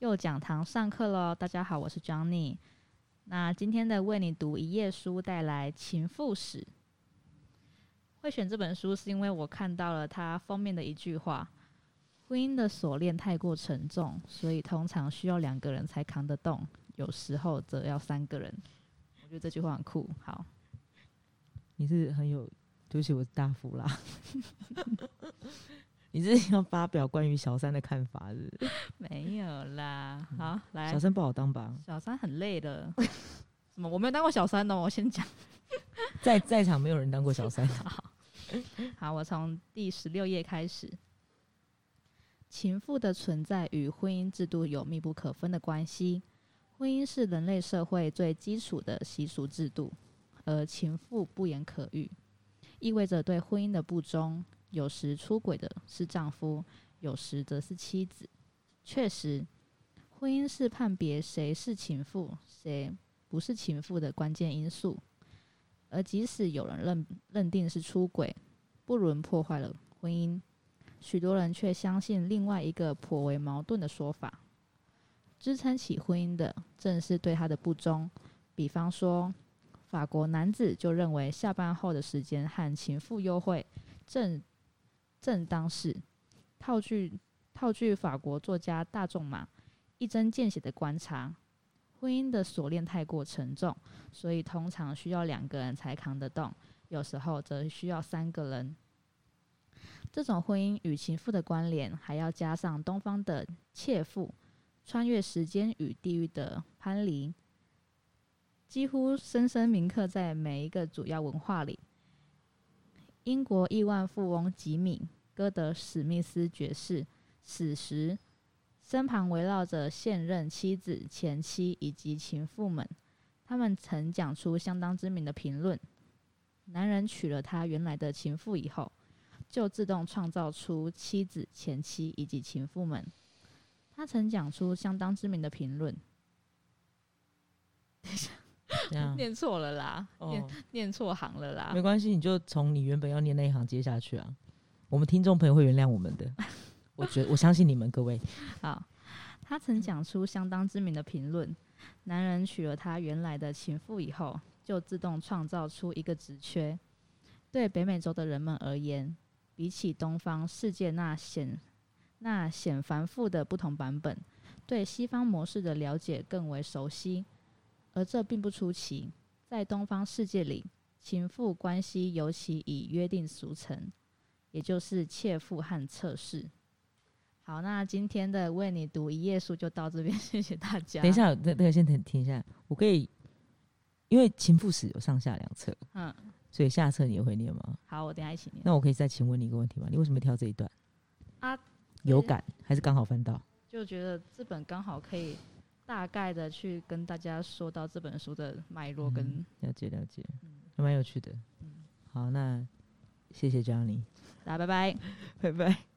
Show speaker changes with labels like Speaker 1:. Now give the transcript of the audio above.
Speaker 1: 右讲堂上课喽！大家好，我是 Johnny。那今天的为你读一页书，带来《情妇史》。会选这本书是因为我看到了它封面的一句话：“婚姻的锁链太过沉重，所以通常需要两个人才扛得动，有时候则要三个人。”我觉得这句话很酷。好，
Speaker 2: 你是很有，对不起，我是大福啦。你是要发表关于小三的看法是？
Speaker 1: 没有啦，好来，
Speaker 2: 小三不好当吧？
Speaker 1: 小三很累的。什么？我没有当过小三的，我先讲。
Speaker 2: 在在场没有人当过小三。
Speaker 1: 好，好，我从第十六页开始。情妇的存在与婚姻制度有密不可分的关系。婚姻是人类社会最基础的习俗制度，而情妇不言可喻，意味着对婚姻的不忠。有时出轨的是丈夫，有时则是妻子。确实，婚姻是判别谁是情妇、谁不是情妇的关键因素。而即使有人认认定是出轨，不伦破坏了婚姻，许多人却相信另外一个颇为矛盾的说法。支撑起婚姻的，正是对他的不忠。比方说，法国男子就认为下班后的时间和情妇幽会，正。正当是套句套句法国作家大仲马一针见血的观察：婚姻的锁链太过沉重，所以通常需要两个人才扛得动，有时候则需要三个人。这种婚姻与情妇的关联，还要加上东方的妾妇穿越时间与地域的藩篱，几乎深深铭刻在每一个主要文化里。英国亿万富翁吉米·戈德史密斯爵士死时，身旁围绕着现任妻子、前妻以及情妇们。他们曾讲出相当知名的评论：男人娶了他原来的情妇以后，就自动创造出妻子、前妻以及情妇们。他曾讲出相当知名的评论。念错了啦，念念错行了啦。
Speaker 2: 没关系，你就从你原本要念那一行接下去啊。我们听众朋友会原谅我们的，我觉我相信你们各位。
Speaker 1: 好，他曾讲出相当知名的评论：男人娶了他原来的情妇以后，就自动创造出一个职缺。对北美洲的人们而言，比起东方世界那显那显繁复的不同版本，对西方模式的了解更为熟悉。而这并不出奇，在东方世界里，情妇关系尤其以约定俗成，也就是妾妇和侧室。好，那今天的为你读一页书就到这边，谢谢大家。
Speaker 2: 等一下，那那个先停停一下，我可以，因为情妇史有上下两册，嗯，所以下册你也会念吗？
Speaker 1: 好，我等下一起念。
Speaker 2: 那我可以再请问你一个问题吗？你为什么挑这一段？啊，有感还是刚好翻到？
Speaker 1: 就觉得这本刚好可以。大概的去跟大家说到这本书的脉络跟
Speaker 2: 了解了解，还蛮有趣的。嗯，好，那谢谢 Johnny，
Speaker 1: 大家拜拜，
Speaker 2: 拜拜。